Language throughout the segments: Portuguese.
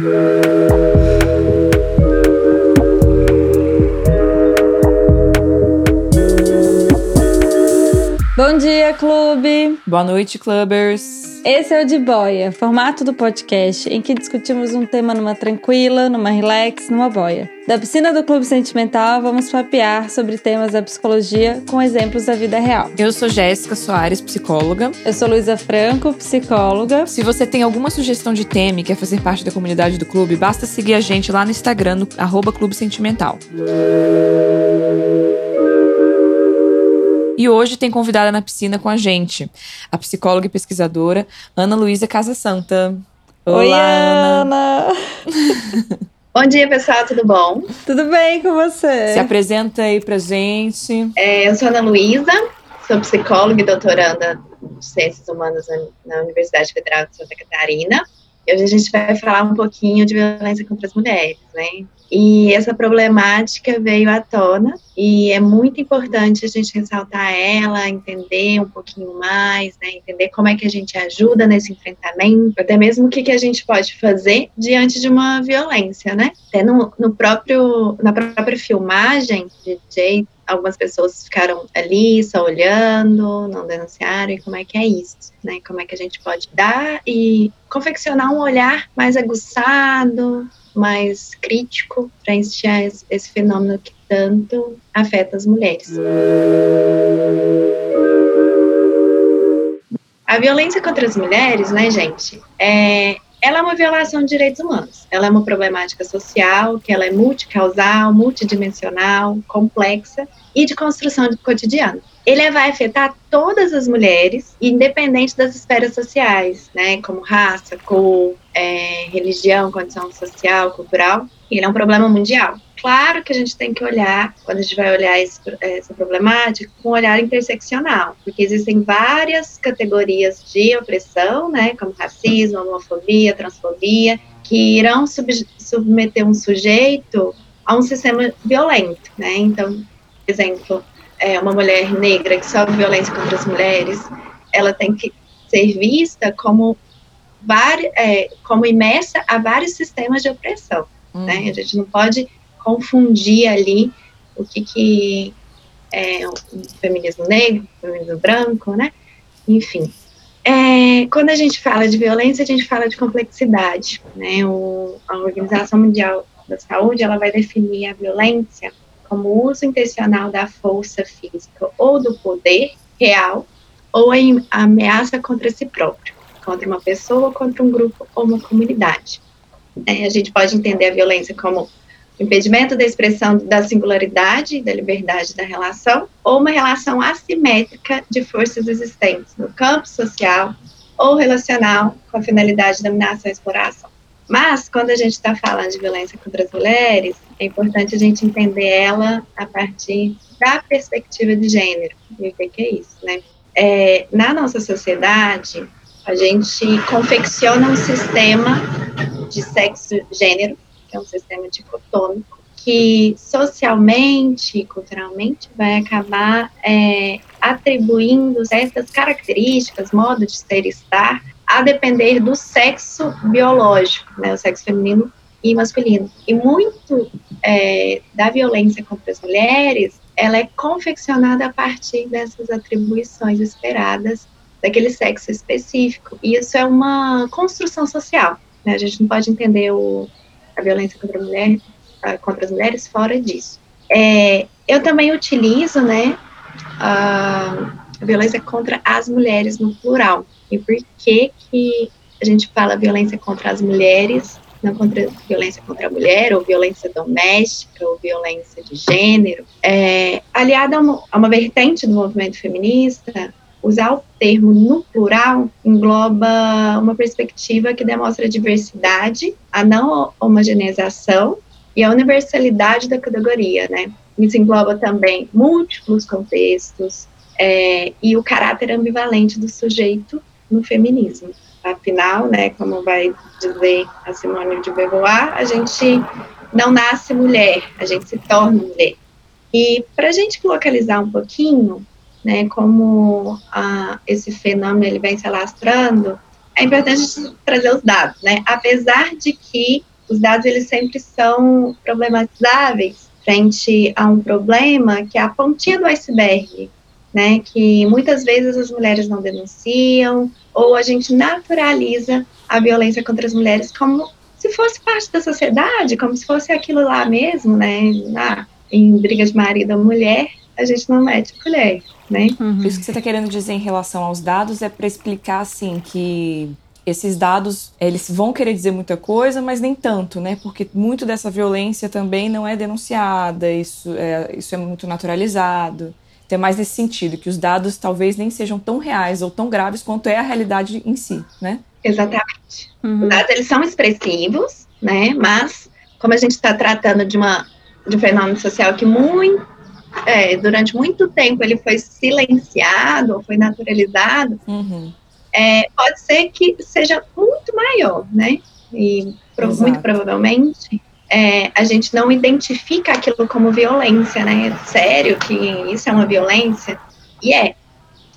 Bom dia, clube! Boa noite, clubbers! Esse é o De Boia, formato do podcast em que discutimos um tema numa tranquila, numa relax, numa boia. Da piscina do Clube Sentimental, vamos papear sobre temas da psicologia com exemplos da vida real. Eu sou Jéssica Soares, psicóloga. Eu sou Luísa Franco, psicóloga. Se você tem alguma sugestão de tema e quer fazer parte da comunidade do clube, basta seguir a gente lá no Instagram, no arroba Clube Sentimental. E hoje tem convidada na piscina com a gente, a psicóloga e pesquisadora Ana Luísa Casa Santa. Olá, Oi, Ana! Ana. Bom dia, pessoal, tudo bom? Tudo bem com você? Se apresenta aí pra gente. É, eu sou Ana Luísa, sou psicóloga e doutoranda de Ciências Humanas na Universidade Federal de Santa Catarina. Hoje a gente vai falar um pouquinho de violência contra as mulheres, né? E essa problemática veio à tona e é muito importante a gente ressaltar ela, entender um pouquinho mais, né, entender como é que a gente ajuda nesse enfrentamento, até mesmo o que, que a gente pode fazer diante de uma violência, né? Até no, no próprio, na própria filmagem, DJ, algumas pessoas ficaram ali só olhando, não denunciaram, e como é que é isso, né? Como é que a gente pode dar e confeccionar um olhar mais aguçado, mais crítico para instigar esse, esse fenômeno que tanto afeta as mulheres. A violência contra as mulheres, né, gente, é, ela é uma violação de direitos humanos. Ela é uma problemática social, que ela é multicausal, multidimensional, complexa e de construção de cotidiano. Ele vai afetar todas as mulheres, independente das esferas sociais, né, como raça, cor, é, religião, condição social, cultural. Ele é um problema mundial. Claro que a gente tem que olhar, quando a gente vai olhar esse, essa problemática, com um olhar interseccional, porque existem várias categorias de opressão, né, como racismo, homofobia, transfobia, que irão sub, submeter um sujeito a um sistema violento, né? Então, exemplo, é, uma mulher negra que sofre violência contra as mulheres, ela tem que ser vista como é, como imersa a vários sistemas de opressão. Uhum. Né? A gente não pode confundir ali o que, que é o feminismo negro, o feminismo branco, né? Enfim. É, quando a gente fala de violência, a gente fala de complexidade, né? O, a Organização Mundial da Saúde, ela vai definir a violência como uso intencional da força física ou do poder real ou a ameaça contra si próprio contra uma pessoa, contra um grupo ou uma comunidade. É, a gente pode entender a violência como impedimento da expressão da singularidade e da liberdade da relação, ou uma relação assimétrica de forças existentes no campo social ou relacional com a finalidade de dominação e exploração. Mas, quando a gente está falando de violência contra as mulheres, é importante a gente entender ela a partir da perspectiva de gênero. E o que é isso, né? É, na nossa sociedade, a gente confecciona um sistema de sexo-gênero, que é um sistema dicotômico, que socialmente e culturalmente vai acabar é, atribuindo certas características, modo de ser e estar, a depender do sexo biológico, né, o sexo feminino e masculino. E muito é, da violência contra as mulheres, ela é confeccionada a partir dessas atribuições esperadas daquele sexo específico. E isso é uma construção social. Né? A gente não pode entender o, a violência contra, a mulher, contra as mulheres fora disso. É, eu também utilizo né, a, violência contra as mulheres no plural. E por que, que a gente fala violência contra as mulheres, não contra violência contra a mulher, ou violência doméstica, ou violência de gênero, é, aliada a uma, vertente do movimento feminista, usar o termo no plural engloba uma perspectiva que demonstra a diversidade, a não homogeneização e a universalidade da categoria, né? Isso engloba também múltiplos contextos é, e o caráter ambivalente do sujeito no feminismo. Afinal, né, como vai dizer a Simone de Beauvoir, a gente não nasce mulher, a gente se torna mulher. E para a gente localizar um pouquinho, né, como a, esse fenômeno ele vem se alastrando, é importante trazer os dados, né? Apesar de que os dados eles sempre são problematizáveis frente a um problema que é a pontinha do iceberg, né? Que muitas vezes as mulheres não denunciam ou a gente naturaliza a violência contra as mulheres como se fosse parte da sociedade, como se fosse aquilo lá mesmo, né? Ah, em briga de marido ou mulher, a gente não mete colher, né? Uhum. Isso que você está querendo dizer em relação aos dados é para explicar, assim, que esses dados, eles vão querer dizer muita coisa, mas nem tanto, né? Porque muito dessa violência também não é denunciada, isso é, isso é muito naturalizado. Então é mais nesse sentido, que os dados talvez nem sejam tão reais ou tão graves quanto é a realidade em si, né? Exatamente. Uhum. Os dados, eles são expressivos, né? Mas, como a gente está tratando de, uma, de um fenômeno social que muito, é, durante muito tempo ele foi silenciado ou foi naturalizado, uhum é, pode ser que seja muito maior, né? E pro, muito provavelmente é, a gente não identifica aquilo como violência, né? Sério que isso é uma violência? E é,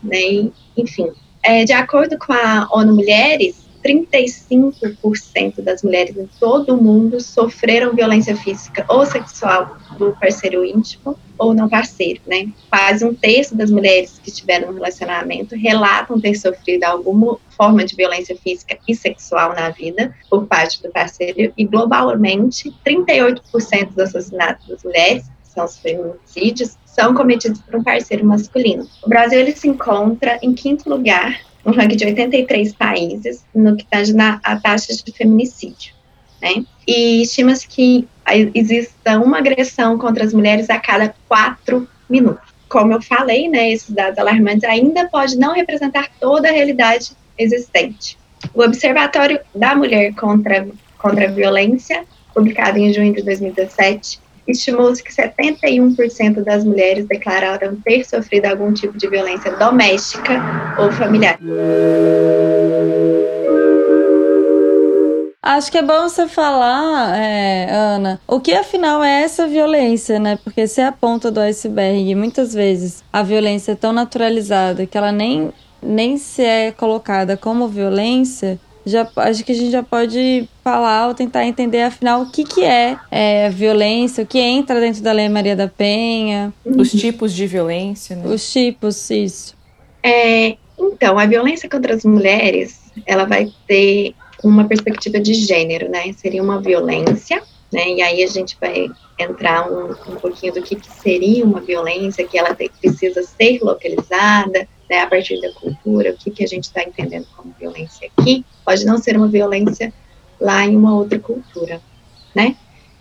né? E, enfim, é, de acordo com a ONU Mulheres, 35% das mulheres em todo o mundo sofreram violência física ou sexual do parceiro íntimo ou não parceiro, né? Quase um terço das mulheres que estiveram no relacionamento relatam ter sofrido alguma forma de violência física e sexual na vida por parte do parceiro e globalmente 38% dos assassinatos das mulheres são os feminicídios, são cometidos por um parceiro masculino. O Brasil ele se encontra em quinto lugar um ranking de 83 países no que tange na a taxa de feminicídio. Né? E estima-se que exista uma agressão contra as mulheres a cada quatro minutos. Como eu falei, né, esses dados alarmantes ainda pode não representar toda a realidade existente. O Observatório da Mulher contra, contra a Violência, publicado em junho de 2017, estimou-se que 71% das mulheres declararam ter sofrido algum tipo de violência doméstica ou familiar. Acho que é bom você falar, é, Ana, o que afinal é essa violência, né? Porque se é a ponta do iceberg, muitas vezes a violência é tão naturalizada que ela nem, nem se é colocada como violência, já acho que a gente já pode falar ou tentar entender afinal o que, que é, é violência, o que entra dentro da Lei Maria da Penha. Os tipos de violência, né? Os tipos, isso. É, então, a violência contra as mulheres, ela vai ter uma perspectiva de gênero, né? Seria uma violência, né? E aí a gente vai entrar um, um pouquinho do que, que seria uma violência, que ela precisa ser localizada, né, a partir da cultura, o que, que a gente está entendendo como violência aqui, pode não ser uma violência lá em uma outra cultura, né?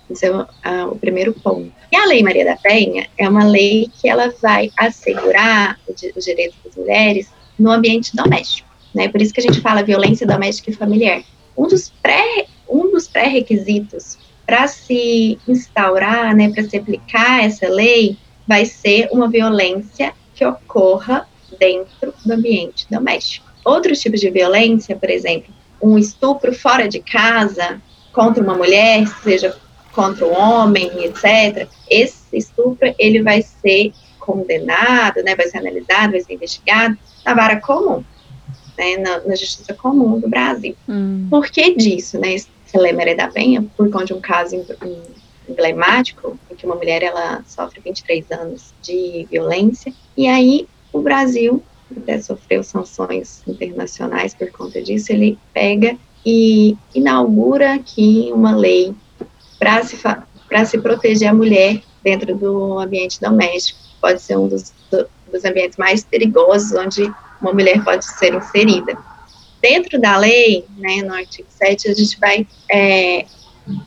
Esse é o, a, o primeiro ponto. E a Lei Maria da Penha é uma lei que ela vai assegurar os direitos das mulheres no ambiente doméstico, né? Por isso que a gente fala violência doméstica e familiar. Um dos pré um dos pré-requisitos para se instaurar, né, para se aplicar essa lei, vai ser uma violência que ocorra dentro do ambiente doméstico. Outros tipos de violência, por exemplo, um estupro fora de casa contra uma mulher, seja contra um homem, etc. Esse estupro ele vai ser condenado, né, vai ser analisado, vai ser investigado na vara comum, né, na, na justiça comum do Brasil. Hum. Por que disso, né? Lei da Penha, por conta de um caso emblemático, em que uma mulher ela sofre 23 anos de violência, e aí o Brasil até sofreu sanções internacionais por conta disso, ele pega e inaugura aqui uma lei para se, se proteger a mulher dentro do ambiente doméstico. Pode ser um dos, dos ambientes mais perigosos onde uma mulher pode ser inserida. Dentro da lei, né, no artigo 7, a gente vai, é,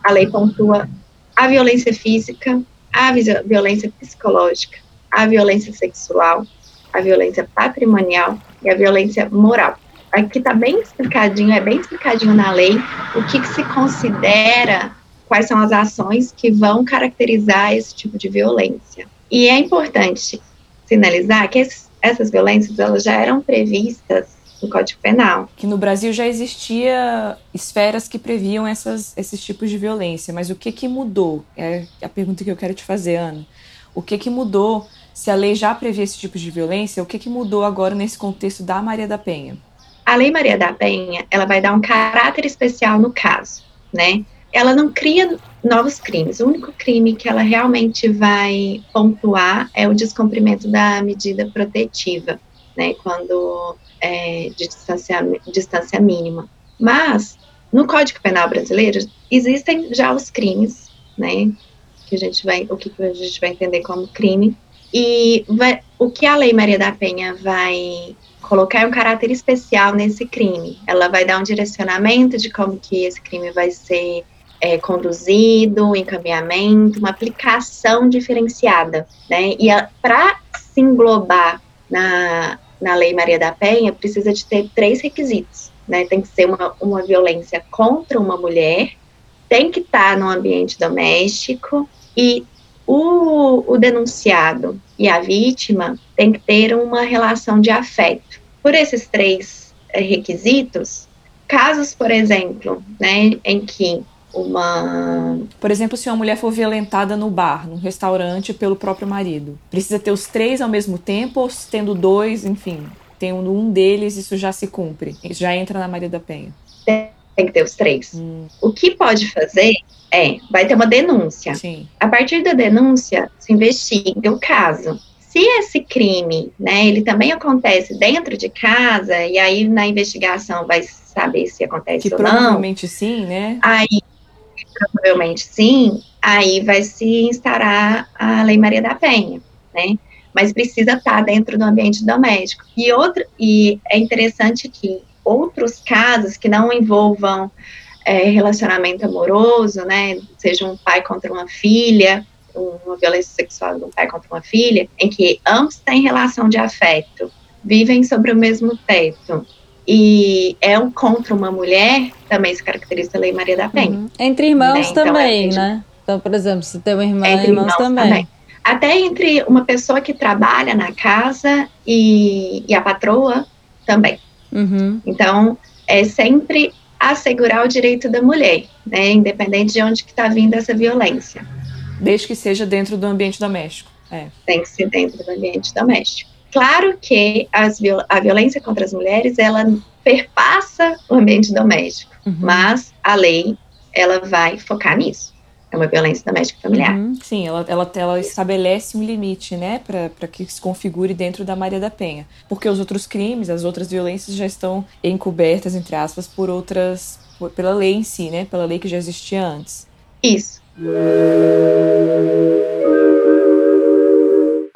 a lei pontua a violência física, a violência psicológica, a violência sexual, a violência patrimonial e a violência moral. Aqui está bem explicadinho, é bem explicadinho na lei o que, que se considera, quais são as ações que vão caracterizar esse tipo de violência. E é importante sinalizar que esses, essas violências elas já eram previstas no Código Penal. Que no Brasil já existia esferas que previam essas, esses tipos de violência, mas o que, que mudou? É a pergunta que eu quero te fazer, Ana. O que, que mudou? Se a lei já previa esse tipo de violência, o que, que mudou agora nesse contexto da Maria da Penha? a Lei Maria da Penha, ela vai dar um caráter especial no caso, né? Ela não cria novos crimes. O único crime que ela realmente vai pontuar é o descumprimento da medida protetiva, né? Quando é, de distância, distância mínima. Mas no Código Penal brasileiro existem já os crimes, né? Que a gente vai, o que a gente vai entender como crime. E vai, o que a Lei Maria da Penha vai colocar um caráter especial nesse crime. Ela vai dar um direcionamento de como que esse crime vai ser é, conduzido, encaminhamento, uma aplicação diferenciada, né? E para se englobar na, na Lei Maria da Penha, precisa de ter três requisitos, né? Tem que ser uma, uma violência contra uma mulher, tem que estar tá no ambiente doméstico e o, o denunciado e a vítima tem que ter uma relação de afeto. Por esses três é, requisitos, casos, por exemplo, né, em que uma. Por exemplo, se uma mulher for violentada no bar, num restaurante, pelo próprio marido, precisa ter os três ao mesmo tempo ou tendo dois, enfim, tem um deles, isso já se cumpre, isso já entra na Maria da Penha. Tem que ter os três. Hum. O que pode fazer é, vai ter uma denúncia. Sim. A partir da denúncia, se investiga o caso. Se esse crime, né, ele também acontece dentro de casa, e aí na investigação vai saber se acontece que ou não. provavelmente sim, né? Aí provavelmente sim, aí vai se instaurar a Lei Maria da Penha, né? Mas precisa estar dentro do ambiente doméstico. E, outro, e é interessante que outros casos que não envolvam é, relacionamento amoroso, né, seja um pai contra uma filha, uma violência sexual de um pai contra uma filha, em que ambos têm relação de afeto, vivem sobre o mesmo teto, e é um contra uma mulher, também se caracteriza a Lei Maria da Penha. Uhum. Entre irmãos né? então, também, então, né? Então, por exemplo, se tem uma irmã, entre irmãos, irmãos também. também. Até entre uma pessoa que trabalha na casa e, e a patroa também. Uhum. Então, é sempre assegurar o direito da mulher, né? Independente de onde que está vindo essa violência. Desde que seja dentro do ambiente doméstico. É. Tem que ser dentro do ambiente doméstico. Claro que a violência contra as mulheres, ela perpassa o ambiente doméstico, uhum. mas a lei, ela vai focar nisso. É uma violência doméstica familiar. Uhum. Sim, ela, ela, ela estabelece um limite, né, para que se configure dentro da Maria da Penha. Porque os outros crimes, as outras violências já estão encobertas, entre aspas, por outras, por, pela lei em si, né, pela lei que já existia antes. Isso.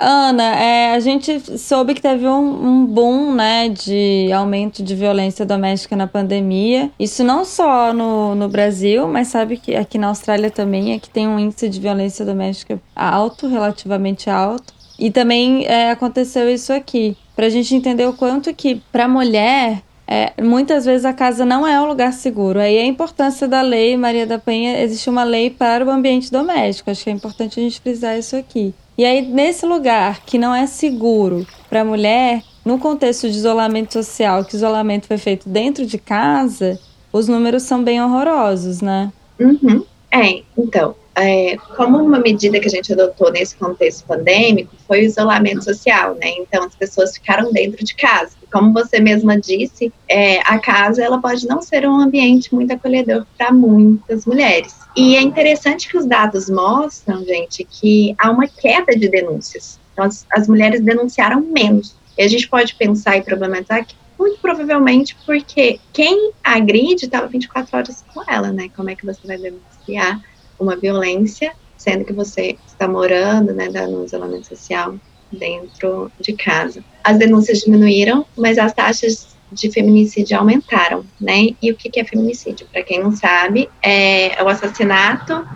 Ana, é, a gente soube que teve um, um, boom, né, de aumento de violência doméstica na pandemia. Isso não só no, no Brasil, mas sabe que aqui na Austrália também é que tem um índice de violência doméstica alto, relativamente alto. E também é, aconteceu isso aqui. Para a gente entender o quanto que para mulher é, muitas vezes a casa não é um lugar seguro. Aí a importância da lei Maria da Penha, existe uma lei para o ambiente doméstico. Acho que é importante a gente frisar isso aqui. E aí, nesse lugar que não é seguro para a mulher, no contexto de isolamento social, que isolamento foi feito dentro de casa, os números são bem horrorosos, né? Uhum. É, então, é, como uma medida que a gente adotou nesse contexto pandêmico foi o isolamento social, né? Então as pessoas ficaram dentro de casa. Como você mesma disse, é, a casa ela pode não ser um ambiente muito acolhedor para muitas mulheres. E é interessante que os dados mostram, gente, que há uma queda de denúncias. Então, as, as mulheres denunciaram menos. E a gente pode pensar e problematizar que muito provavelmente porque quem agride estava 24 horas com ela, né? Como é que você vai denunciar uma violência, sendo que você está morando, né, no isolamento social dentro de casa. As denúncias diminuíram, mas as taxas de feminicídio aumentaram, né? E o que é feminicídio? Para quem não sabe, é o assassinato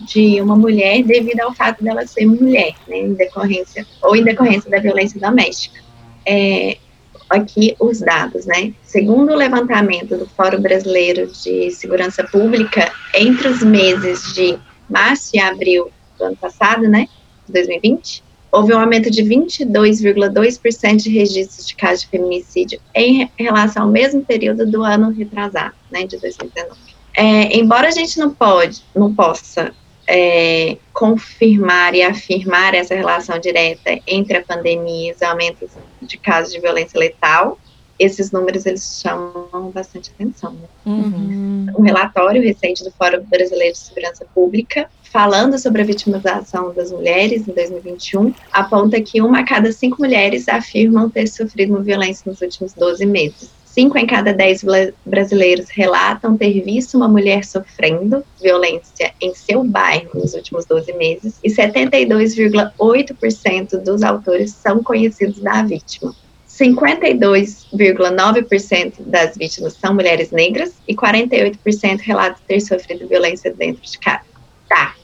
de uma mulher devido ao fato dela ser mulher, né? Em decorrência ou em decorrência da violência doméstica. É, aqui os dados, né? Segundo o levantamento do Fórum Brasileiro de Segurança Pública, entre os meses de março e abril do ano passado, né? 2020, houve um aumento de 22,2% de registros de casos de feminicídio em relação ao mesmo período do ano retrasado, né, de 2019. É, embora a gente não pode, não possa é, confirmar e afirmar essa relação direta entre a pandemia e os aumentos de casos de violência letal, esses números eles chamam bastante atenção. Né? Uhum. Um relatório recente do Fórum Brasileiro de Segurança Pública, falando sobre a vitimização das mulheres em 2021, aponta que uma a cada cinco mulheres afirmam ter sofrido violência nos últimos 12 meses. Cinco em cada dez brasileiros relatam ter visto uma mulher sofrendo violência em seu bairro nos últimos 12 meses e 72,8% dos autores são conhecidos da vítima. 52,9% das vítimas são mulheres negras e 48% relatam ter sofrido violência dentro de casa. Tá.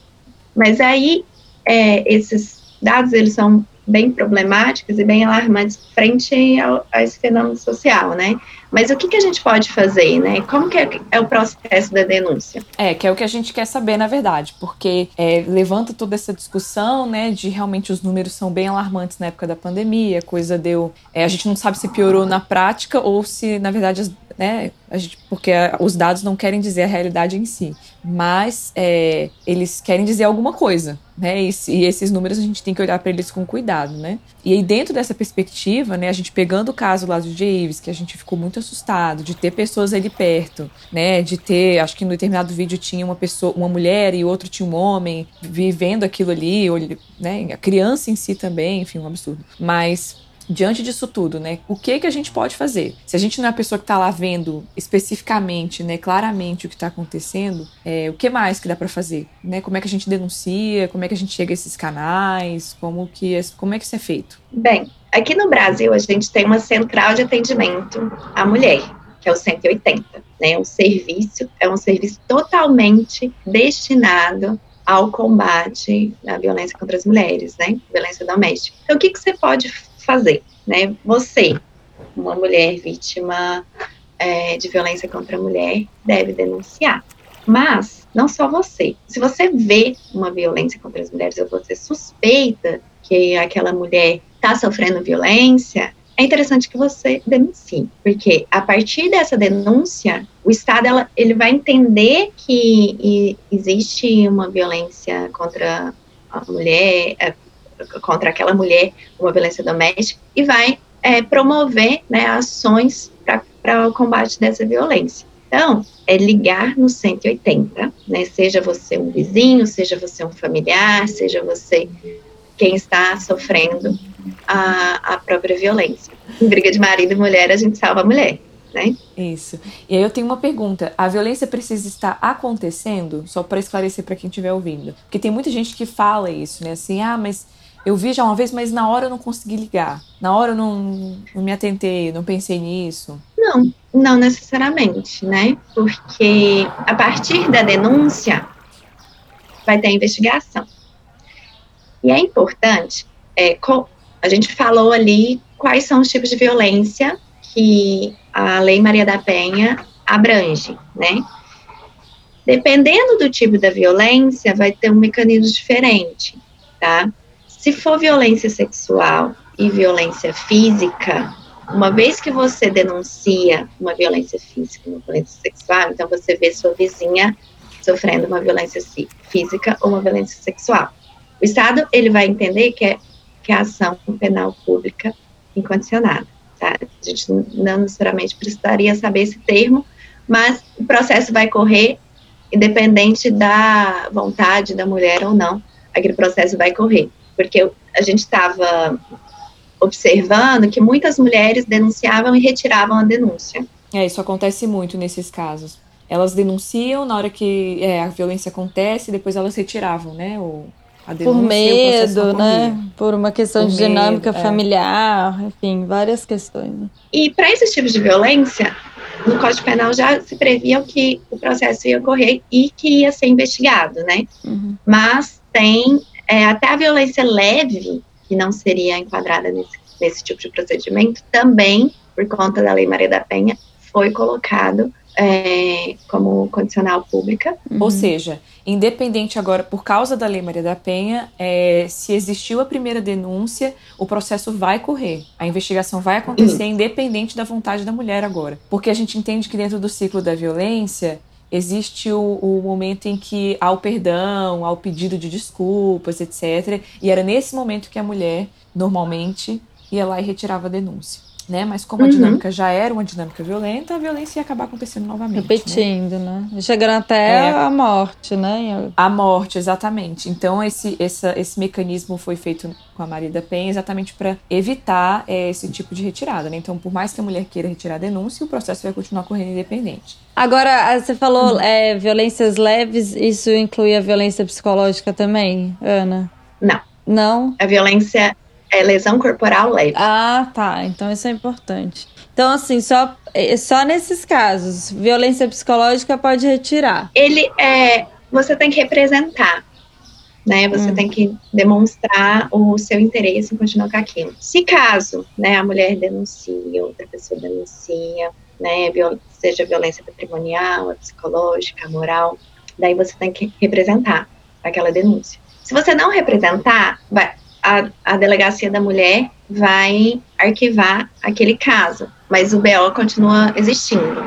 Mas aí, é, esses dados, eles são bem problemáticos e bem alarmantes frente ao, a esse fenômeno social, né? Mas o que, que a gente pode fazer, né? Como que é, é, o processo da denúncia? É, que é o que a gente quer saber, na verdade, porque é, levanta toda essa discussão, né, de realmente os números são bem alarmantes na época da pandemia, coisa deu... É, a gente não sabe se piorou na prática ou se, na verdade, as, né, gente, porque os dados não querem dizer a realidade em si, mas é, eles querem dizer alguma coisa, né? E, e, esses números a gente tem que olhar para eles com cuidado, né? E aí dentro dessa perspectiva, né, a gente pegando o caso lá do Javes, que a gente ficou muito assustado de ter pessoas ali perto, né? De ter, acho que no determinado vídeo tinha uma pessoa, uma mulher e outro tinha um homem vivendo aquilo ali, ou, né? A criança em si também, enfim, um absurdo. Mas diante disso tudo, né? O que que a gente pode fazer? Se a gente não é a pessoa que está lá vendo especificamente, né, claramente o que está acontecendo, é, o que mais que dá para fazer? Né? Como é que a gente denuncia? Como é que a gente chega a esses canais? Como que é, como é que isso é feito? Bem, aqui no Brasil a gente tem uma central de atendimento à mulher, que é o 180, né? O serviço é um serviço totalmente destinado ao combate à violência contra as mulheres, né? Violência doméstica. Então, o que, que você pode fazer, né? Você, uma mulher vítima é, de violência contra a mulher, deve denunciar. Mas, não só você. Se você vê uma violência contra as mulheres ou você suspeita que aquela mulher está sofrendo violência, é interessante que você denuncie, porque a partir dessa denúncia, o Estado ela, ele vai entender que existe uma violência contra a mulher, é, contra aquela mulher, uma violência doméstica, e vai é, promover né, ações para o combate dessa violência. Então, é ligar no 180, né, seja você um vizinho, seja você um familiar, seja você quem está sofrendo a, a própria violência. Em briga de marido e mulher, a gente salva a mulher. Né? Isso. E aí eu tenho uma pergunta: a violência precisa estar acontecendo? Só para esclarecer para quem estiver ouvindo, porque tem muita gente que fala isso, né? Assim, ah, mas eu vi já uma vez, mas na hora eu não consegui ligar. Na hora eu não, não me atentei, não pensei nisso. Não, não necessariamente, né? Porque a partir da denúncia vai ter a investigação. E é importante, é, a gente falou ali quais são os tipos de violência que a Lei Maria da Penha abrange, né? Dependendo do tipo da violência, vai ter um mecanismo diferente, tá? Se for violência sexual e violência física, uma vez que você denuncia uma violência física, uma violência sexual, então você vê sua vizinha sofrendo uma violência física ou uma violência sexual. O Estado ele vai entender que é, que é ação penal pública incondicionada. Tá? A gente não necessariamente precisaria saber esse termo, mas o processo vai correr independente da vontade da mulher ou não, aquele processo vai correr porque a gente estava observando que muitas mulheres denunciavam e retiravam a denúncia. É, isso acontece muito nesses casos. Elas denunciam na hora que é, a violência acontece, depois elas retiravam, né? O, a denúncia, Por medo, né? Por uma questão Por de medo, dinâmica é. familiar, enfim, várias questões. Né? E para esses tipos de violência, no Código Penal já se previa que o processo ia ocorrer e que ia ser investigado, né? Uhum. Mas tem é, até a violência leve, que não seria enquadrada nesse, nesse tipo de procedimento, também, por conta da Lei Maria da Penha, foi colocado é, como condicional pública. Uhum. Ou seja, independente agora, por causa da Lei Maria da Penha, é, se existiu a primeira denúncia, o processo vai correr. A investigação vai acontecer uhum. independente da vontade da mulher agora. Porque a gente entende que dentro do ciclo da violência, existe o, o, momento em que há o perdão, há o pedido de desculpas, etc. E era nesse momento que a mulher, normalmente, ia lá e retirava a denúncia. Né? Mas como a Uhum. dinâmica já era uma dinâmica violenta, a violência ia acabar acontecendo novamente. né? Repetindo, né? Chegando até É. a morte, né? A morte, exatamente. Então, esse, essa, esse mecanismo foi feito com a Maria da Penha exatamente para evitar é, esse tipo de retirada. Né? Então, por mais que a mulher queira retirar a denúncia, o processo vai continuar correndo independente. Agora, ah, você falou é, violências leves, isso inclui a violência psicológica também, Ana? Não. Não? A violência é lesão corporal leve. Ah, tá. Então isso é importante. Então, assim, só, é, só nesses casos, violência psicológica pode retirar. Ele é. Você tem que representar. Né, você Hum. tem que demonstrar o seu interesse em continuar com aquilo. Se caso, né, a mulher denuncia, outra pessoa denuncia, né, seja violência patrimonial, a psicológica, moral, daí você tem que representar aquela denúncia. Se você não representar, vai- a, a delegacia da mulher vai arquivar aquele caso, mas o BO continua existindo.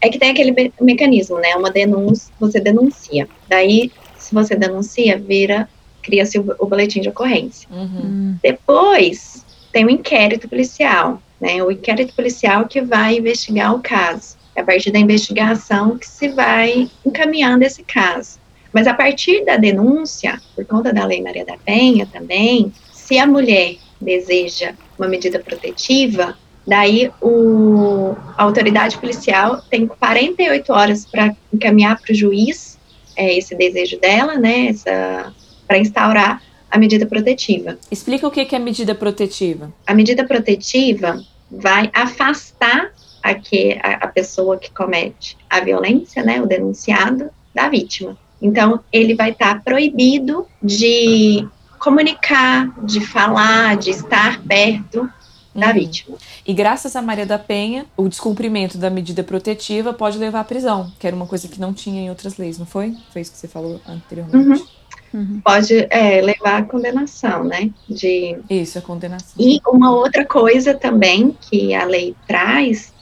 É que tem aquele mecanismo, né? Uma denúncia, você denuncia. Daí, se você denuncia, vira, cria-se o, o boletim de ocorrência. Uhum. Depois, tem o inquérito policial, né? O inquérito policial que vai investigar o caso. É a partir da investigação que se vai encaminhando esse caso. Mas a partir da denúncia, por conta da Lei Maria da Penha também, se a mulher deseja uma medida protetiva, daí o, a autoridade policial tem 48 horas para encaminhar para o juiz é, esse desejo dela, né? Para instaurar a medida protetiva. Explica o que é medida protetiva. A medida protetiva vai afastar a, que, a, a pessoa que comete a violência, né, o denunciado, da vítima. Então, ele vai estar proibido de comunicar, de falar, de estar perto da Uhum. vítima. E graças a Maria da Penha, o descumprimento da medida protetiva pode levar à prisão, que era uma coisa que não tinha em outras leis, não foi? Foi isso que você falou anteriormente. Pode é, levar à condenação, né? De Isso, a condenação. E uma outra coisa também que a lei traz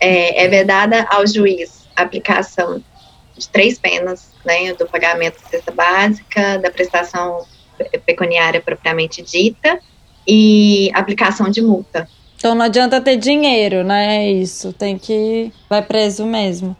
é, é vedada ao juiz a aplicação de três penas, né, do pagamento da cesta básica, da prestação pe- pecuniária propriamente dita e aplicação de multa. Então não adianta ter dinheiro, né? É isso. Tem que. Vai preso mesmo.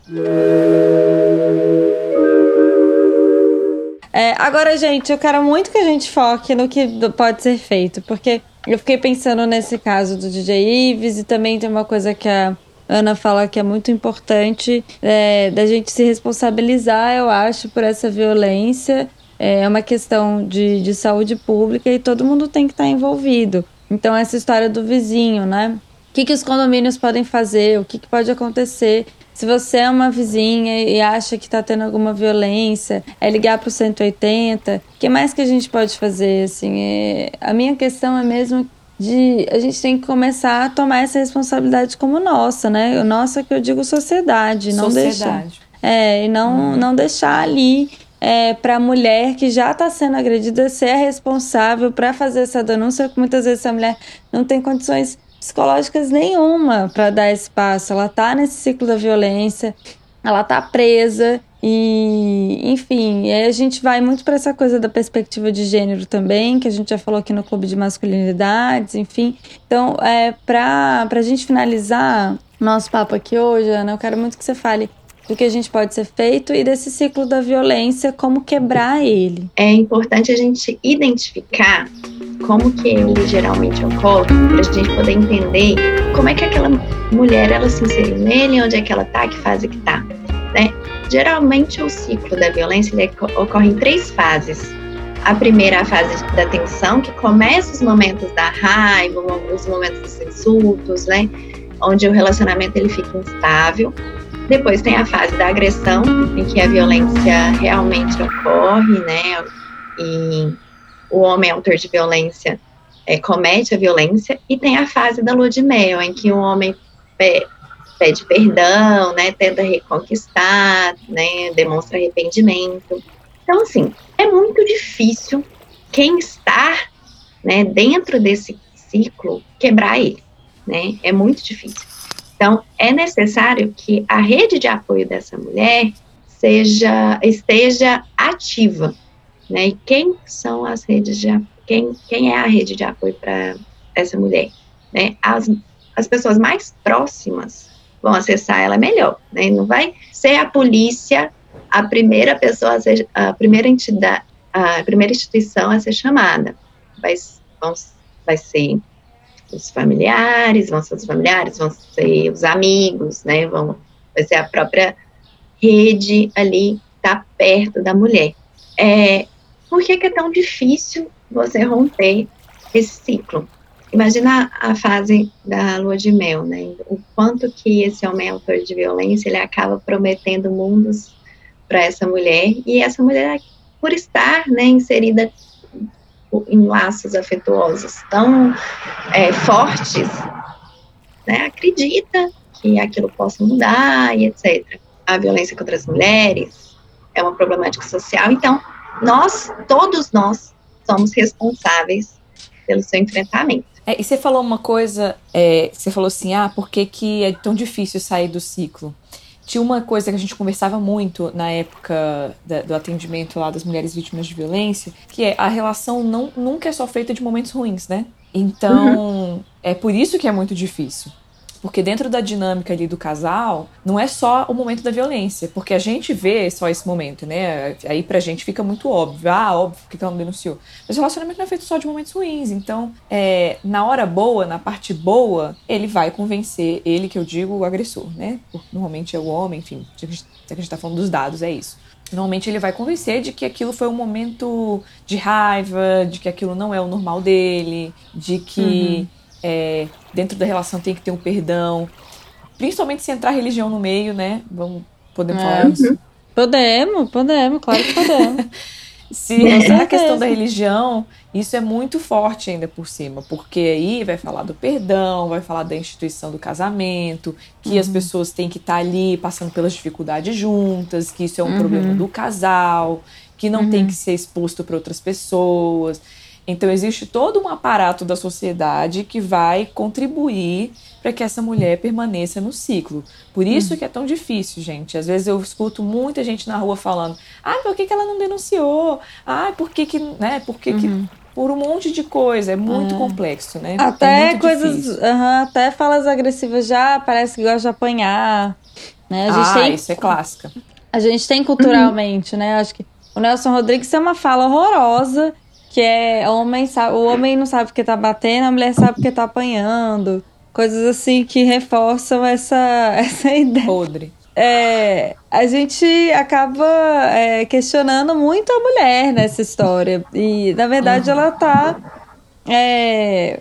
É, agora, gente, eu quero muito que a gente foque no que pode ser feito, porque eu fiquei pensando nesse caso do DJ Ives e também tem uma coisa que a Ana fala que é muito importante é, da gente se responsabilizar, eu acho, por essa violência. É uma questão de, de saúde pública e todo mundo tem que estar envolvido. Então, essa história do vizinho, né? O que, que os condomínios podem fazer? O que, que pode acontecer? Se você é uma vizinha e acha que está tendo alguma violência, é ligar para o 180. O que mais que a gente pode fazer? Assim, é... A minha questão é mesmo de a gente tem que começar a tomar essa responsabilidade como nossa, né? Nossa, que eu digo sociedade, não deixar. Sociedade. É, e não, não deixar ali é, para a mulher que já está sendo agredida ser a responsável para fazer essa denúncia, porque muitas vezes essa mulher não tem condições psicológicas nenhuma para dar esse passo. Ela tá nesse ciclo da violência, ela tá presa e, enfim, aí a gente vai muito para essa coisa da perspectiva de gênero também, que a gente já falou aqui no Clube de Masculinidades, enfim. Então, é, para a gente finalizar nosso papo aqui hoje, Ana, eu quero muito que você fale do que a gente pode ser feito e desse ciclo da violência, como quebrar ele. É importante a gente identificar como que ele geralmente ocorre, para a gente poder entender como é que aquela mulher ela se inseriu nele, onde é que ela tá, que fase que tá, né? Geralmente o ciclo da violência ocorre em três fases. A primeira é a fase da tensão, que começa os momentos da raiva, os momentos dos insultos, né? Onde o relacionamento ele fica instável. Depois tem a fase da agressão, em que a violência realmente ocorre, né? E o homem autor de violência é, comete a violência. E tem a fase da lua de mel, em que o homem pe pede perdão, né? Tenta reconquistar, né? Demonstra arrependimento. Então, assim, é muito difícil quem está né, dentro desse ciclo quebrar ele, né? É muito difícil. Então, é necessário que a rede de apoio dessa mulher seja esteja ativa, né? E quem são as redes de quem quem é a rede de apoio para essa mulher, né? As as pessoas mais próximas vão acessar ela melhor, né? Não vai ser a polícia a primeira pessoa, a, ser, a primeira entidade, a primeira instituição a ser chamada. Vai, vão, vai ser os familiares, vão ser os familiares, vão ser os amigos, né? Vão, vai ser a própria rede ali tá perto da mulher. É, por que, que é tão difícil você romper esse ciclo? Imagina a fase da lua de mel, né? O quanto que esse homem autor de violência ele acaba prometendo mundos para essa mulher e essa mulher, por estar né, inserida em laços afetuosos tão é, fortes, né, acredita que aquilo possa mudar e etc. A violência contra as mulheres é uma problemática social, então nós, todos nós, somos responsáveis pelo seu enfrentamento. É, e você falou uma coisa, é, você falou assim, ah, por que, que é tão difícil sair do ciclo? Tinha uma coisa que a gente conversava muito na época da, do atendimento lá das mulheres vítimas de violência, que é a relação não, nunca é só feita de momentos ruins, né? Então, uhum. é por isso que é muito difícil. Porque dentro da dinâmica ali do casal, não é só o momento da violência, porque a gente vê só esse momento, né? Aí pra gente fica muito óbvio, ah, óbvio, que ela não denunciou. Mas o relacionamento não é feito só de momentos ruins, então, é, na hora boa, na parte boa, ele vai convencer, ele que eu digo, o agressor, né? Normalmente é o homem, enfim, já que a gente tá falando dos dados, é isso. Normalmente ele vai convencer de que aquilo foi um momento de raiva, de que aquilo não é o normal dele, de que uhum é, dentro da relação tem que ter um perdão. Principalmente se entrar religião no meio, né? Vamos, podemos é. falar isso? Podemos, podemos, claro que podemos. Se entrar a questão da religião, isso é muito forte ainda por cima, porque aí vai falar do perdão, vai falar da instituição do casamento, que uhum. as pessoas têm que estar tá ali passando pelas dificuldades juntas, que isso é um uhum. problema do casal, que não uhum. tem que ser exposto para outras pessoas. Então, existe todo um aparato da sociedade que vai contribuir para que essa mulher permaneça no ciclo. Por isso uhum. que é tão difícil, gente. Às vezes eu escuto muita gente na rua falando: ah, por que, que ela não denunciou? Ah, por que, que né? Por que, uhum. que por um monte de coisa, é muito é. complexo, né? Até é coisas, uhum, até falas agressivas já parece que gosta de apanhar, né? A gente ah, tem, isso é clássica. A gente tem culturalmente, uhum. né? Acho que o Nelson Rodrigues tem uma fala horrorosa que é homem sabe, o homem não sabe porque tá batendo, a mulher sabe porque tá apanhando. Coisas assim que reforçam essa, essa ideia. Podre. É, a gente acaba é, questionando muito a mulher nessa história. E, na verdade, ela tá. É,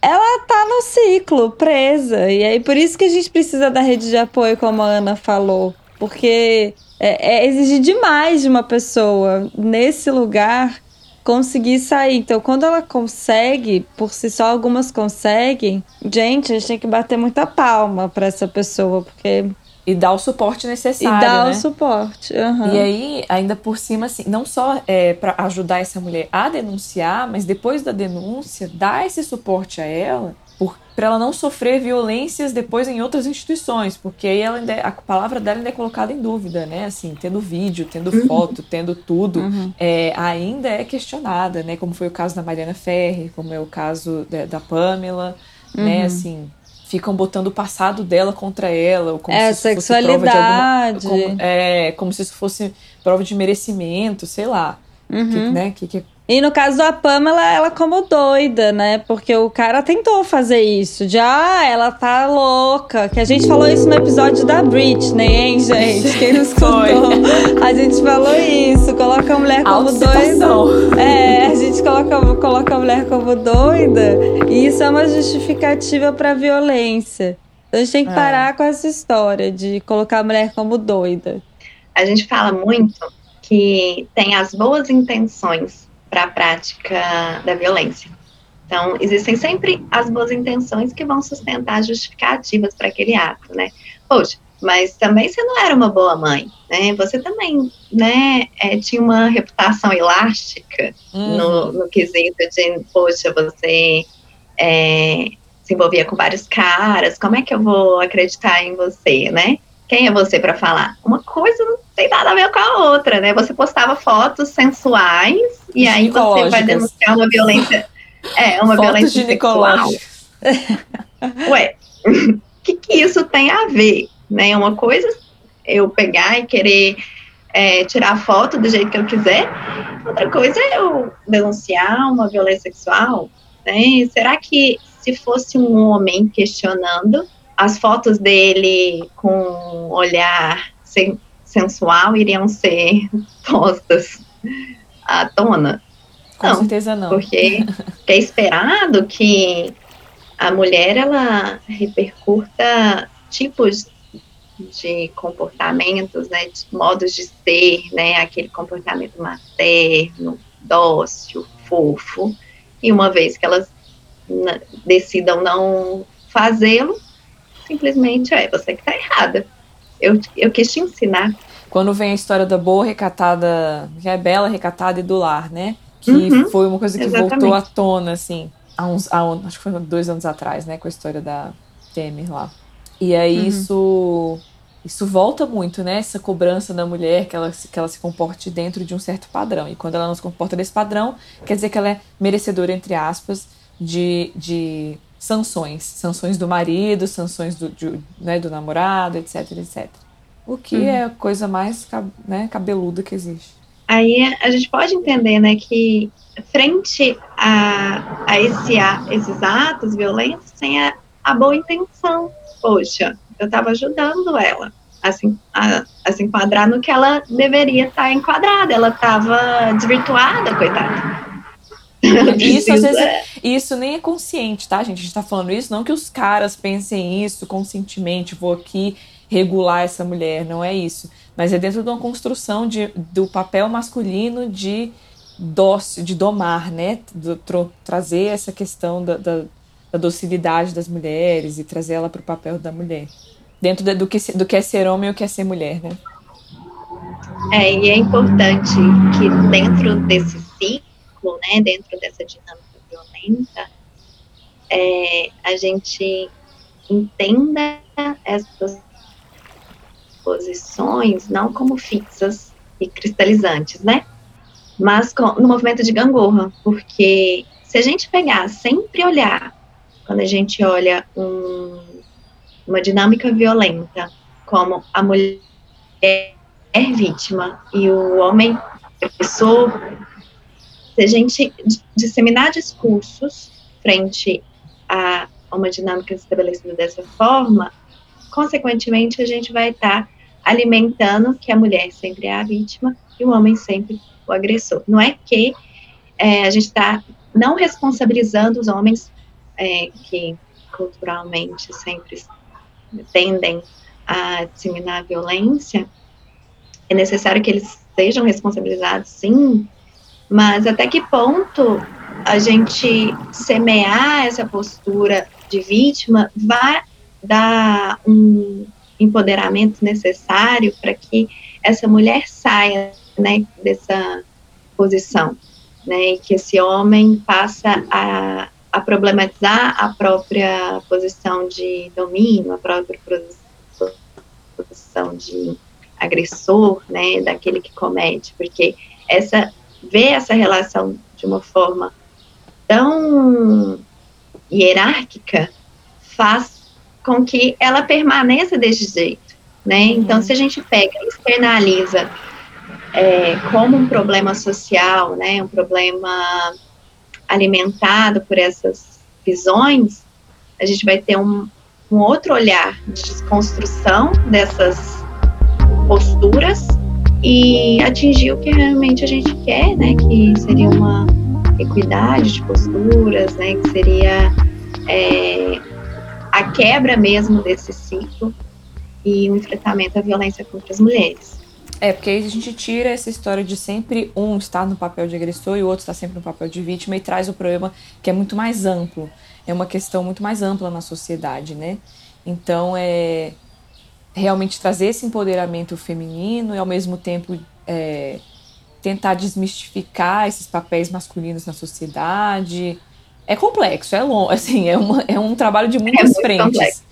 ela tá no ciclo, presa. E aí, por isso que a gente precisa da rede de apoio, como a Ana falou. Porque é, é exigir demais de uma pessoa nesse lugar conseguir sair. Então, quando ela consegue, por si só, algumas conseguem, gente, a gente tem que bater muita palma para essa pessoa, porque. E dar o suporte necessário. E dar né? o suporte. Uhum. E aí, ainda por cima, assim, não só é, para ajudar essa mulher a denunciar, mas depois da denúncia, dar esse suporte a ela para ela não sofrer violências depois em outras instituições, porque aí ela é, a palavra dela ainda é colocada em dúvida, né? Assim, tendo vídeo, tendo uhum. foto, tendo tudo, uhum. é, ainda é questionada, né? Como foi o caso da Mariana Ferri, como é o caso da, da Pamela, né? uhum. né? Assim, ficam botando o passado dela contra ela, ou como é, se isso fosse prova de alguma, como, é, como se isso fosse prova de merecimento, sei lá, uhum. que, né? Que, que e no caso da Pamela, ela como doida, né? Porque o cara tentou fazer isso. De, ah, ela tá louca. Que a gente falou isso no episódio da Britney, hein, gente? Quem não escutou? a gente falou isso. Coloca a mulher como doida. É, a gente coloca, coloca a mulher como doida. E isso é uma justificativa pra violência. Então a gente tem que é. parar é. com essa história de colocar a mulher como doida. A gente fala muito que tem as boas intenções para a prática da violência. Então, existem sempre as boas intenções que vão sustentar justificativas para aquele ato, né? Poxa, mas também você não era uma boa mãe, né? Você também, né, é, tinha uma reputação elástica uhum. no, no quesito de, poxa, você é, se envolvia com vários caras, como é que eu vou acreditar em você, né? Quem é você para falar? Uma coisa não tem nada a ver com a outra, né? Você postava fotos sensuais e aí você vai denunciar uma violência. É, uma fotos violência sexual. Ué, o que, que isso tem a ver? Né? Uma coisa eu pegar e querer é, tirar foto do jeito que eu quiser, outra coisa é eu denunciar uma violência sexual. Né? Será que se fosse um homem questionando, as fotos dele com um olhar sensual iriam ser postas à tona? Com não, certeza não. Porque é esperado que a mulher ela repercuta tipos de comportamentos, né, de modos de ser, né, aquele comportamento materno, dócil, fofo, e uma vez que elas decidam não fazê-lo, simplesmente é você que está errada. Eu, eu quis te ensinar. Quando vem a história da boa recatada, que é bela, recatada e do lar, né? Que uhum, foi uma coisa que exatamente. voltou à tona, assim, há uns, há, acho que foi dois anos atrás, né? Com a história da Temer lá. E aí uhum. isso isso volta muito, né? Essa cobrança da mulher que ela, que ela se comporte dentro de um certo padrão. E quando ela não se comporta desse padrão, quer dizer que ela é merecedora, entre aspas, de, de sanções. Sanções do marido, sanções do, de, né, do namorado, etc, etc. O que uhum. é a coisa mais né, cabeluda que existe. Aí a gente pode entender, né, que frente a, a, esse, a esses atos violentos, tem a, a boa intenção. Poxa, eu estava ajudando ela a se, a, a se enquadrar no que ela deveria estar tá enquadrada. Ela estava desvirtuada, coitada. Isso, às vezes, isso nem é consciente, tá, gente? A gente tá falando isso, não que os caras pensem isso conscientemente, vou aqui regular essa mulher, não é isso. Mas é dentro de uma construção de, do papel masculino de dócil, de domar, né? Do, trazer essa questão da, da, da docilidade das mulheres e trazer ela para o papel da mulher dentro de, do, que, do que é ser homem e o que é ser mulher, né? É, e é importante que dentro desse ciclo, né, dentro dessa dinâmica violenta, é, a gente entenda essas posições não como fixas e cristalizantes, né? Mas com, no movimento de gangorra, porque se a gente pegar, sempre olhar, quando a gente olha um uma dinâmica violenta, como a mulher é vítima e o homem professor, se a gente disseminar discursos frente a uma dinâmica estabelecida dessa forma, consequentemente a gente vai estar alimentando que a mulher sempre é a vítima e o homem sempre o agressor. Não é que é, a gente está não responsabilizando os homens é, que culturalmente sempre tendem a disseminar a violência, é necessário que eles sejam responsabilizados, sim, mas até que ponto a gente semear essa postura de vítima vai dar um empoderamento necessário para que essa mulher saia né, dessa posição, né, e que esse homem passa a a problematizar a própria posição de domínio, a própria posição de agressor, né, daquele que comete, porque essa ver essa relação de uma forma tão hierárquica faz com que ela permaneça desse jeito, né? Então, se a gente pega e externaliza é, como um problema social, né, um problema alimentado por essas visões, a gente vai ter um, um outro olhar de desconstrução dessas posturas e atingir o que realmente a gente quer, né, que seria uma equidade de posturas, né, que seria é, a quebra mesmo desse ciclo e o enfrentamento à violência contra as mulheres. É, porque aí a gente tira essa história de sempre um estar no papel de agressor e o outro estar sempre no papel de vítima e traz o problema que é muito mais amplo. É uma questão muito mais ampla na sociedade, né? Então, é realmente trazer esse empoderamento feminino e, ao mesmo tempo, é, tentar desmistificar esses papéis masculinos na sociedade. É complexo, é longo, assim, é, uma, é um trabalho de muitas é frentes. Complexo.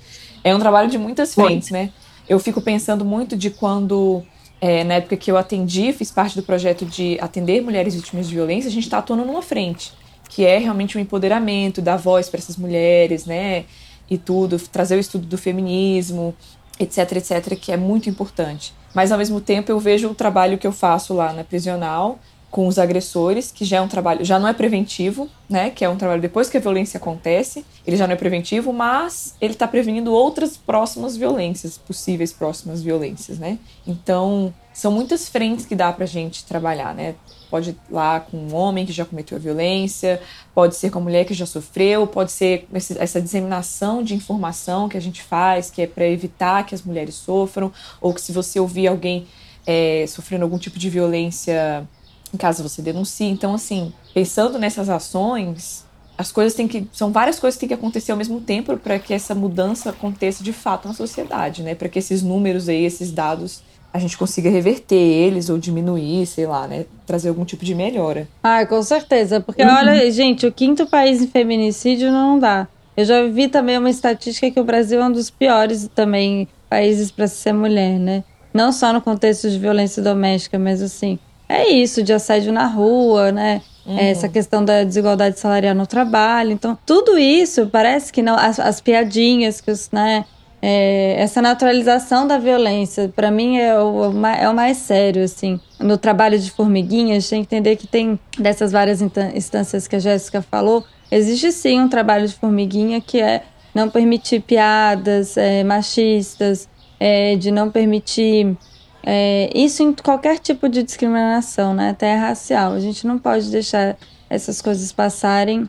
É um trabalho de muitas frentes, muito. né? Eu fico pensando muito de quando é, na época que eu atendi, fiz parte do projeto de atender mulheres vítimas de violência, a gente está atuando numa frente, que é realmente o um empoderamento, dar voz para essas mulheres, né? e tudo, trazer o estudo do feminismo, etc, etc, que é muito importante. Mas ao mesmo tempo eu vejo o trabalho que eu faço lá na prisional com os agressores, que já é um trabalho, já não é preventivo, né? Que é um trabalho depois que a violência acontece, ele já não é preventivo, mas ele está prevenindo outras próximas violências, possíveis próximas violências, né? Então, são muitas frentes que dá pra gente trabalhar, né? Pode ir lá com um homem que já cometeu a violência, pode ser com a mulher que já sofreu, pode ser essa disseminação de informação que a gente faz, que é para evitar que as mulheres sofram, ou que se você ouvir alguém é, sofrendo algum tipo de violência em caso você denuncie. Então, assim, pensando nessas ações, as coisas têm que. São várias coisas que têm que acontecer ao mesmo tempo para que essa mudança aconteça de fato na sociedade, né? Para que esses números aí, esses dados, a gente consiga reverter eles ou diminuir, sei lá, né? Trazer algum tipo de melhora. Ah, com certeza. Porque uhum. olha, gente, o quinto país em feminicídio não dá. Eu já vi também uma estatística que o Brasil é um dos piores também países para ser mulher, né? Não só no contexto de violência doméstica, mas assim, é isso, de assédio na rua, né? Uhum. Essa questão da desigualdade salarial no trabalho. Então, tudo isso parece que não. As, as piadinhas, que os, né? É, essa naturalização da violência, para mim, é o, é o mais sério, assim. No trabalho de formiguinha, a gente tem que entender que tem dessas várias instâncias que a Jéssica falou, existe sim um trabalho de formiguinha que é não permitir piadas é, machistas, é, de não permitir é, isso em qualquer tipo de discriminação, né? até racial. A gente não pode deixar essas coisas passarem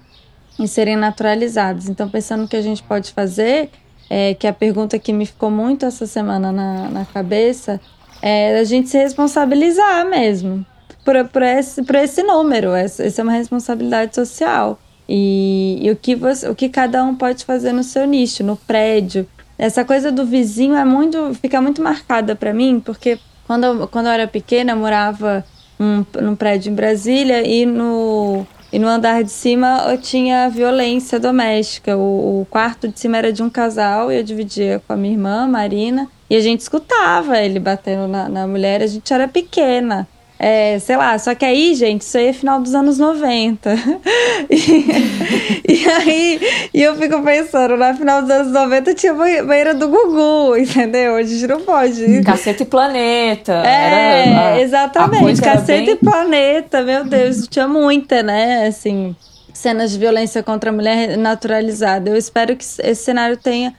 e serem naturalizadas. Então, pensando no que a gente pode fazer, é, que a pergunta que me ficou muito essa semana na, na cabeça, é a gente se responsabilizar mesmo por, por, esse, por esse número. Essa, essa é uma responsabilidade social. E, e o, que você, o que cada um pode fazer no seu nicho, no prédio, essa coisa do vizinho é muito, fica muito marcada para mim, porque quando eu, quando eu era pequena, eu morava um, num prédio em Brasília e no, e no andar de cima eu tinha violência doméstica. O, o quarto de cima era de um casal e eu dividia com a minha irmã, Marina, e a gente escutava ele batendo na, na mulher, a gente era pequena. É, sei lá, só que aí, gente, isso aí é final dos anos 90. e, e aí, e eu fico pensando, na final dos anos 90 tinha banheira do Gugu, entendeu? A gente não pode. Cacete e Planeta. É, era, exatamente. Cacete bem... e Planeta, meu Deus, tinha muita, né? Assim, cenas de violência contra a mulher naturalizada. Eu espero que esse cenário tenha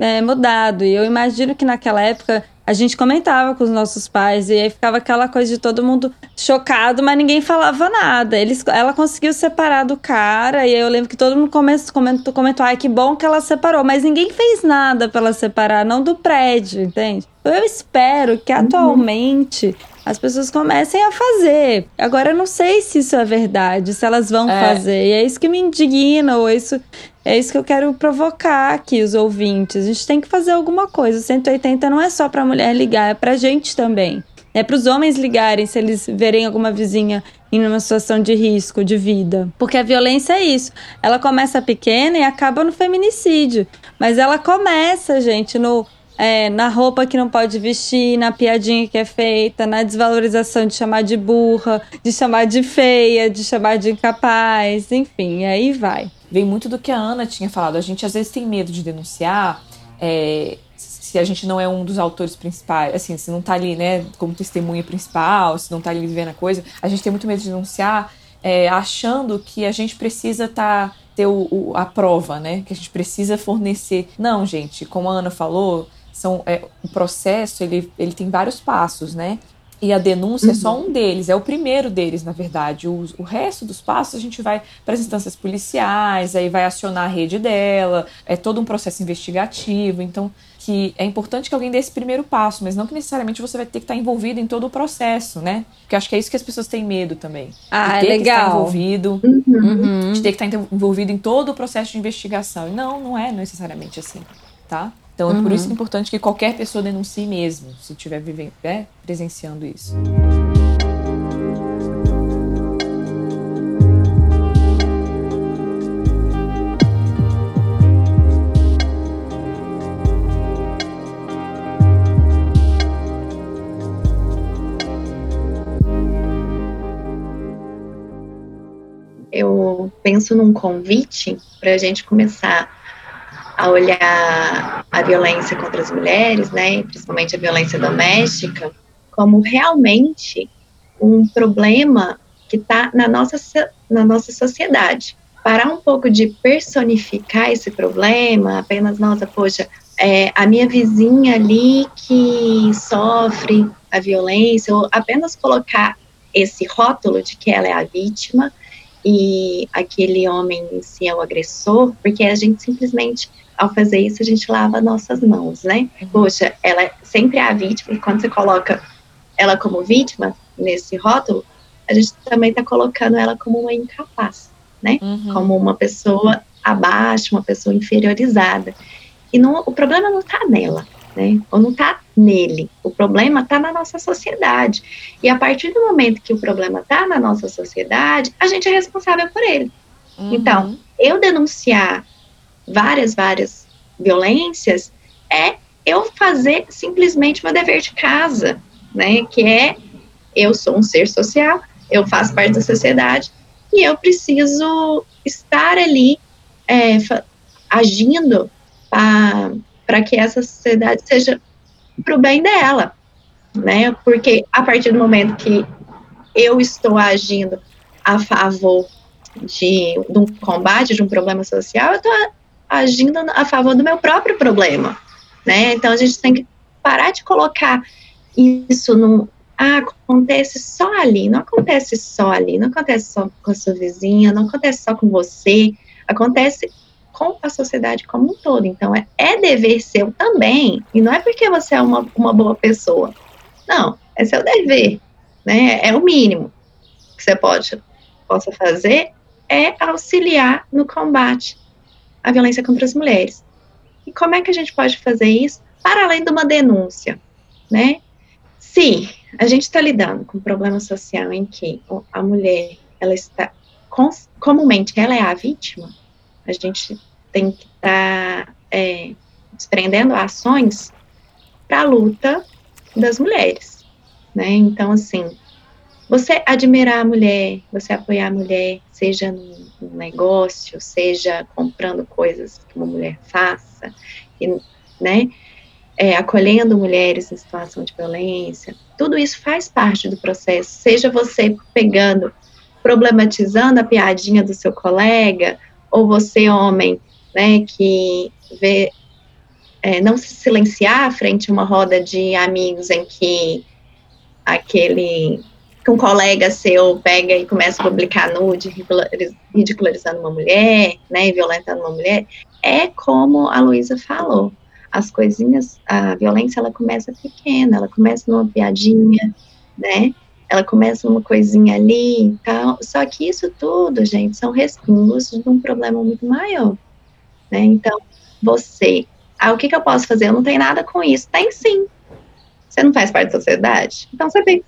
é, mudado. E eu imagino que naquela época a gente comentava com os nossos pais e aí ficava aquela coisa de todo mundo chocado, mas ninguém falava nada. Eles, ela conseguiu separar do cara e aí eu lembro que todo mundo comentou, comentou, comentou ai que bom que ela separou, mas ninguém fez nada para ela separar, não do prédio, entende? Eu espero que uhum. atualmente as pessoas comecem a fazer. Agora eu não sei se isso é verdade, se elas vão é. fazer. E é isso que me indigna, ou isso é isso que eu quero provocar aqui os ouvintes. A gente tem que fazer alguma coisa. O 180 não é só para mulher ligar, é para gente também. É para os homens ligarem se eles verem alguma vizinha em uma situação de risco de vida. Porque a violência é isso. Ela começa pequena e acaba no feminicídio. Mas ela começa, gente, no é, na roupa que não pode vestir, na piadinha que é feita, na desvalorização de chamar de burra, de chamar de feia, de chamar de incapaz, enfim, aí vai vem muito do que a Ana tinha falado. A gente às vezes tem medo de denunciar é, se a gente não é um dos autores principais, assim, se não tá ali, né, como testemunha principal, se não tá ali vivendo a coisa. A gente tem muito medo de denunciar é, achando que a gente precisa tá, ter o, o, a prova, né, que a gente precisa fornecer. Não, gente, como a Ana falou, são, é, o processo ele, ele tem vários passos, né? E a denúncia uhum. é só uhum. um deles, é o primeiro deles, na verdade. O, o resto dos passos a gente vai para as instâncias policiais, aí vai acionar a rede dela, é todo um processo investigativo. Então, que é importante que alguém dê esse primeiro passo, mas não que necessariamente você vai ter que estar envolvido em todo o processo, né? Porque acho que é isso que as pessoas têm medo também. Ah, de ter legal. que estar envolvido, uhum. de ter que estar envolvido em todo o processo de investigação. E não, não é necessariamente assim, tá? Então uhum. é por isso que é uhum. importante que qualquer pessoa denuncie mesmo, se estiver vivendo, né, presenciando isso. Eu penso num convite para a gente começar a olhar a violência contra as mulheres, né, principalmente a violência doméstica, como realmente um problema que está na nossa, na nossa sociedade. Parar um pouco de personificar esse problema, apenas, nossa, poxa, é, a minha vizinha ali que sofre a violência, ou apenas colocar esse rótulo de que ela é a vítima e aquele homem em si é o agressor, porque a gente simplesmente, ao fazer isso, a gente lava nossas mãos, né? Uhum. Poxa, ela sempre é a vítima, e quando você coloca ela como vítima nesse rótulo, a gente também está colocando ela como uma incapaz, né? Uhum. Como uma pessoa abaixo, uma pessoa inferiorizada. E não, o problema não está nela, né? Ou não está nele. O problema está na nossa sociedade. E a partir do momento que o problema está na nossa sociedade, a gente é responsável por ele. Uhum. Então, eu denunciar várias, várias violências é eu fazer simplesmente meu dever de casa, né? Que é eu sou um ser social, eu faço parte da sociedade e eu preciso estar ali é, agindo para que essa sociedade seja para o bem dela, né? Porque a partir do momento que eu estou agindo a favor de, de um combate, de um problema social, eu estou agindo a favor do meu próprio problema, né? Então a gente tem que parar de colocar isso num, ah, acontece só ali, não acontece só ali, não acontece só com a sua vizinha, não acontece só com você, acontece com a sociedade como um todo. Então, é, é dever seu também, e não é porque você é uma, uma boa pessoa. Não, é seu dever, né? É o mínimo que você pode, possa fazer, é auxiliar no combate à violência contra as mulheres. E como é que a gente pode fazer isso para além de uma denúncia, né? Se a gente está lidando com um problema social em que a mulher, ela está, comumente, ela é a vítima, a gente tem que estar tá, é, desprendendo ações para a luta das mulheres, né? Então, assim, você admirar a mulher, você apoiar a mulher, seja no negócio, seja comprando coisas que uma mulher faça, e, né? É, acolhendo mulheres em situação de violência, tudo isso faz parte do processo. Seja você pegando, problematizando a piadinha do seu colega, ou você, homem, né, que vê é, não se silenciar frente a uma roda de amigos em que aquele que um colega seu pega e começa a publicar nude, ridicularizando uma mulher, né, e violentando uma mulher, é como a Luísa falou, as coisinhas, a violência ela começa pequena, ela começa numa piadinha, né, ela começa uma coisinha ali tal, só que isso tudo, gente, são resquícios de um problema muito maior, né? Então, você, ah, o que, que eu posso fazer? Eu não tenho nada com isso. Tem sim. Você não faz parte da sociedade? Então você tem.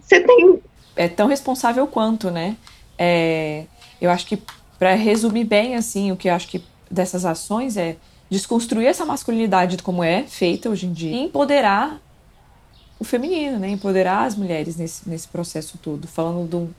Você tem. É tão responsável quanto, né? É, eu acho que, para resumir bem, assim, o que eu acho que dessas ações é desconstruir essa masculinidade como é feita hoje em dia e empoderar o feminino, né? Empoderar as mulheres nesse, nesse processo todo. Falando do,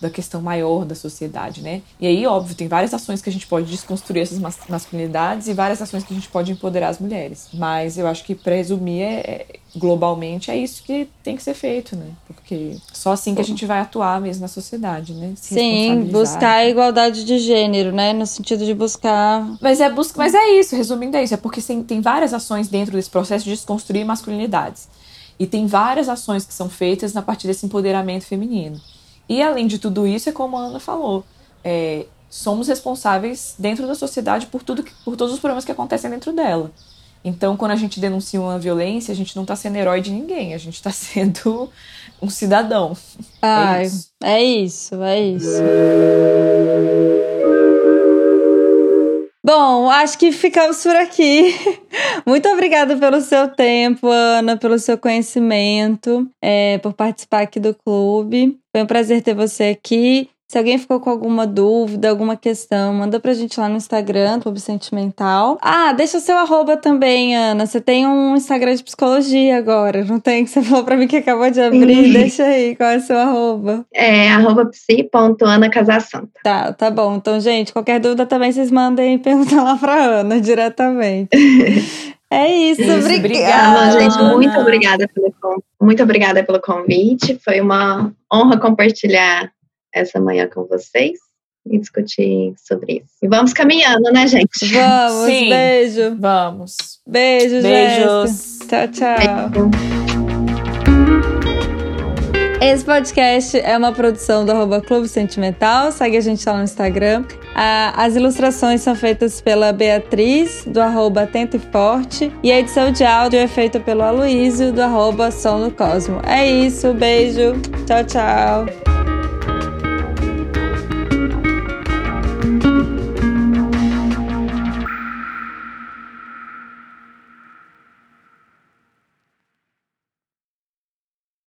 da questão maior da sociedade, né? E aí, óbvio, tem várias ações que a gente pode desconstruir essas masculinidades e várias ações que a gente pode empoderar as mulheres. Mas eu acho que, para resumir, é, é, globalmente é isso que tem que ser feito, né? Porque só assim que a gente vai atuar mesmo na sociedade, né? Se Sim, buscar a igualdade de gênero, né? No sentido de buscar. Mas é, bus... Mas é isso, resumindo, é isso. É porque tem, tem várias ações dentro desse processo de desconstruir masculinidades. E tem várias ações que são feitas na partir desse empoderamento feminino. E além de tudo isso, é como a Ana falou, é, somos responsáveis dentro da sociedade por tudo, que, por todos os problemas que acontecem dentro dela. Então, quando a gente denuncia uma violência, a gente não está sendo herói de ninguém, a gente está sendo um cidadão. Ai, é isso, é isso. É isso. Bom, acho que ficamos por aqui. Muito obrigada pelo seu tempo, Ana, pelo seu conhecimento, é, por participar aqui do clube. Foi um prazer ter você aqui. Se alguém ficou com alguma dúvida, alguma questão, manda pra gente lá no Instagram, Clube Sentimental. Ah, deixa o seu arroba também, Ana. Você tem um Instagram de psicologia agora, não tem? Que você falou pra mim que acabou de abrir. deixa aí, qual é o seu arroba? É arroba psi.anacasasanta. Tá, tá bom. Então, gente, qualquer dúvida também vocês mandem perguntar lá pra Ana diretamente. É isso, isso obrigada. obrigada. gente, muito obrigada, pelo, muito obrigada pelo convite. Foi uma honra compartilhar essa manhã com vocês e discutir sobre isso. E vamos caminhando, né, gente? Vamos, Sim, beijo. Vamos. Beijo, Beijos. Jéssica. Tchau, tchau. Beijo. Esse podcast é uma produção do arroba Clube Sentimental. Segue a gente lá no Instagram. as ilustrações são feitas pela Beatriz, do arroba Atento e Forte. E a edição de áudio é feita pelo Aloísio, do arroba Som no Cosmo. É isso, beijo. Tchau, tchau.